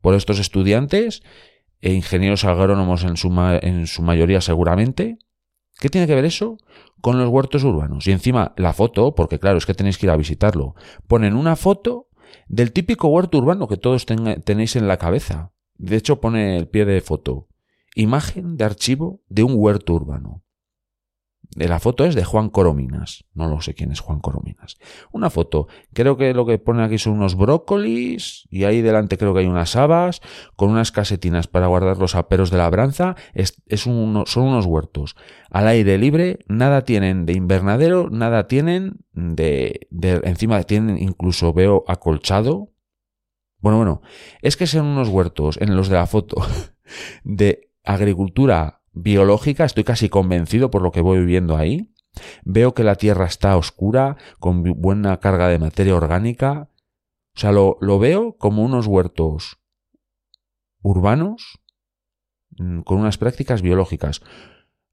por estos estudiantes e ingenieros agrónomos en su, en su mayoría seguramente? ¿Qué tiene que ver eso con los huertos urbanos? Y encima la foto, porque claro, es que tenéis que ir a visitarlo, ponen una foto del típico huerto urbano que todos tenéis en la cabeza. De hecho, pone el pie de foto. Imagen de archivo de un huerto urbano la foto es de Juan Corominas. No lo sé quién es Juan Corominas. Una foto. Creo que lo que pone aquí son unos brócolis y ahí delante creo que hay unas habas con unas casetinas para guardar los aperos de labranza. Es, es son unos huertos. Al aire libre, nada tienen de invernadero, nada tienen de, de encima tienen incluso veo acolchado. Bueno, bueno, es que son unos huertos en los de la foto de agricultura biológica, estoy casi convencido por lo que voy viendo ahí. Veo que la Tierra está oscura, con buena carga de materia orgánica. O sea, lo, lo veo como unos huertos urbanos mm, con unas prácticas biológicas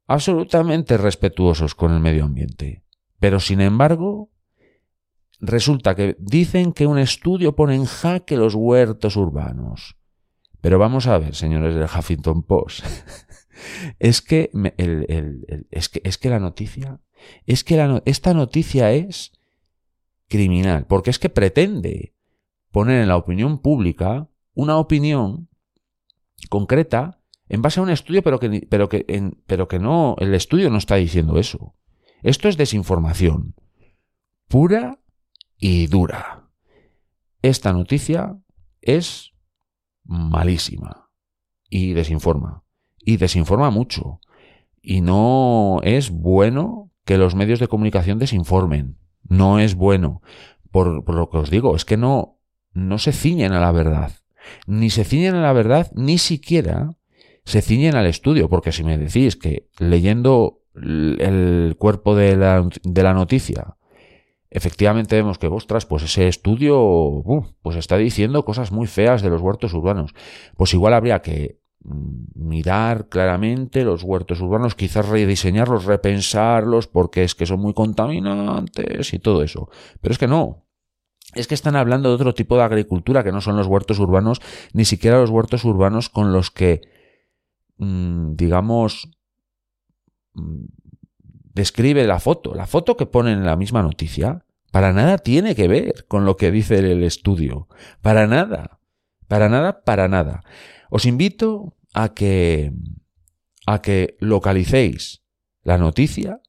absolutamente respetuosos con el medio ambiente. Pero sin embargo, resulta que dicen que un estudio pone en jaque los huertos urbanos. Pero vamos a ver, señores del Huffington Post. es, que es, que, es que la noticia, es que esta noticia es criminal, porque es que pretende poner en la opinión pública una opinión concreta en base a un estudio, pero que, pero que, pero que no, el estudio no está diciendo eso. Esto es desinformación pura y dura. Esta noticia es malísima y desinforma. Y desinforma mucho. Y no es bueno que los medios de comunicación desinformen. No es bueno. Por, lo que os digo, es que no, no se ciñen a la verdad. Ni se ciñen a la verdad, ni siquiera se ciñen al estudio, porque si me decís que leyendo el cuerpo de la, de la noticia, efectivamente vemos que, ostras, pues ese estudio pues está diciendo cosas muy feas de los huertos urbanos. Pues igual habría que mirar claramente los huertos urbanos, quizás rediseñarlos, repensarlos, porque es que son muy contaminantes y todo eso. Pero es que no. Es que están hablando de otro tipo de agricultura que no son los huertos urbanos, ni siquiera los huertos urbanos con los que Mm, digamos, mm, describe la foto. La foto que pone en la misma noticia, para nada tiene que ver con lo que dice el estudio. Para nada. Para nada, para nada. Os invito a que, a que localicéis la noticia,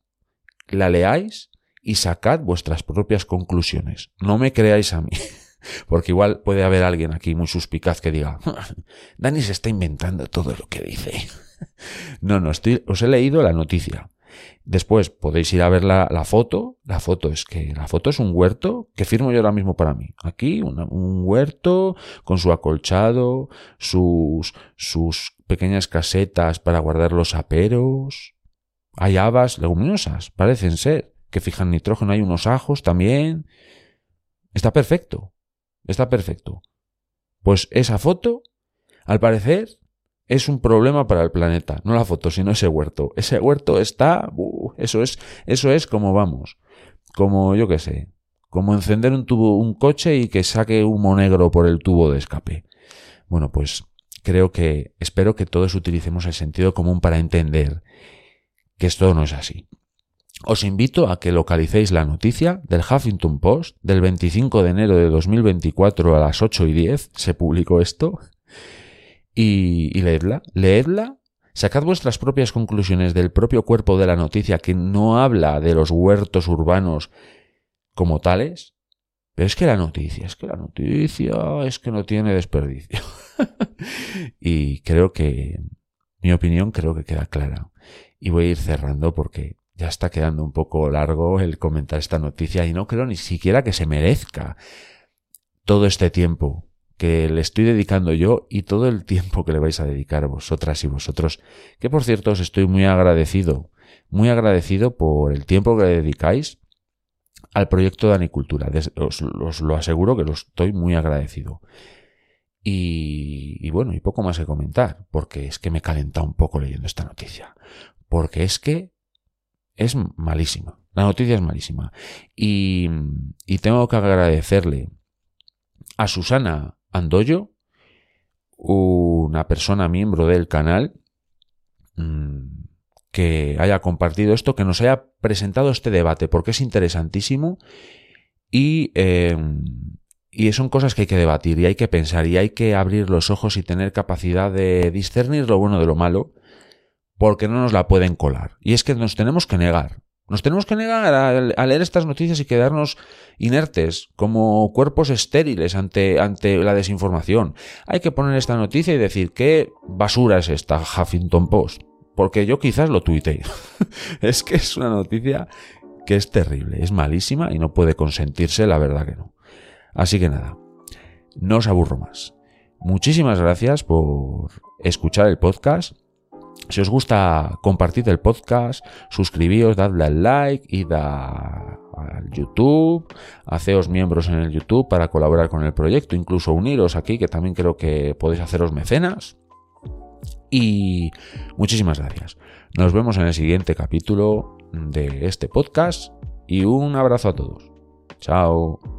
la leáis y sacad vuestras propias conclusiones. No me creáis a mí. Porque igual puede haber alguien aquí muy suspicaz que diga, Dani se está inventando todo lo que dice. No, no, estoy, os he leído la noticia. Después podéis ir a ver la, foto. La foto es que la foto es un huerto que firmo yo ahora mismo para mí. Aquí un huerto con su acolchado, sus, sus pequeñas casetas para guardar los aperos. Hay habas leguminosas, parecen ser, que fijan nitrógeno. Hay unos ajos también. Está perfecto. Está perfecto. Pues esa foto, al parecer, es un problema para el planeta. No la foto, sino ese huerto. Ese huerto está... Eso es, eso es como vamos. Como yo qué sé. Como encender un tubo, un coche y que saque humo negro por el tubo de escape. Bueno, pues creo que, espero que todos utilicemos el sentido común para entender que esto no es así. Os invito a que localicéis la noticia del Huffington Post del 25 de enero de 2024 a las 8 y 10. Se publicó esto. Y, leedla. Leedla. Sacad vuestras propias conclusiones del propio cuerpo de la noticia que no habla de los huertos urbanos como tales. Pero es que la noticia, es que la noticia es que no tiene desperdicio. y creo que mi opinión creo que queda clara. Y voy a ir cerrando porque ya está quedando un poco largo el comentar esta noticia y no creo ni siquiera que se merezca todo este tiempo que le estoy dedicando yo y todo el tiempo que le vais a dedicar vosotras y vosotros, que por cierto os estoy muy agradecido, muy agradecido por el tiempo que le dedicáis al proyecto de Anicultura. Os, os lo aseguro que lo estoy muy agradecido. Y, bueno, y poco más que comentar, porque es que me calenta un poco leyendo esta noticia. Porque es que es malísima. La noticia es malísima. Y, y tengo que agradecerle a Susana Andoyo, una persona miembro del canal, mm, que haya compartido esto, que nos haya presentado este debate, porque es interesantísimo y, em, y son cosas que hay que debatir y hay que pensar y hay que abrir los ojos y tener capacidad de discernir lo bueno de lo malo porque no nos la pueden colar. Y es que nos tenemos que negar. Nos tenemos que negar a, leer estas noticias y quedarnos inertes, como cuerpos estériles ante, ante la desinformación. Hay que poner esta noticia y decir qué basura es esta Huffington Post. Porque yo quizás lo tuiteé. es que es una noticia que es terrible, es malísima y no puede consentirse, la verdad que no. Así que nada, no os aburro más. Muchísimas gracias por escuchar el podcast si os gusta, compartid el podcast, suscribíos, dadle al like, id a, al YouTube, haceos miembros en el YouTube para colaborar con el proyecto, incluso uniros aquí, que también creo que podéis haceros mecenas. Y muchísimas gracias. Nos vemos en el siguiente capítulo de este podcast y un abrazo a todos. Chao.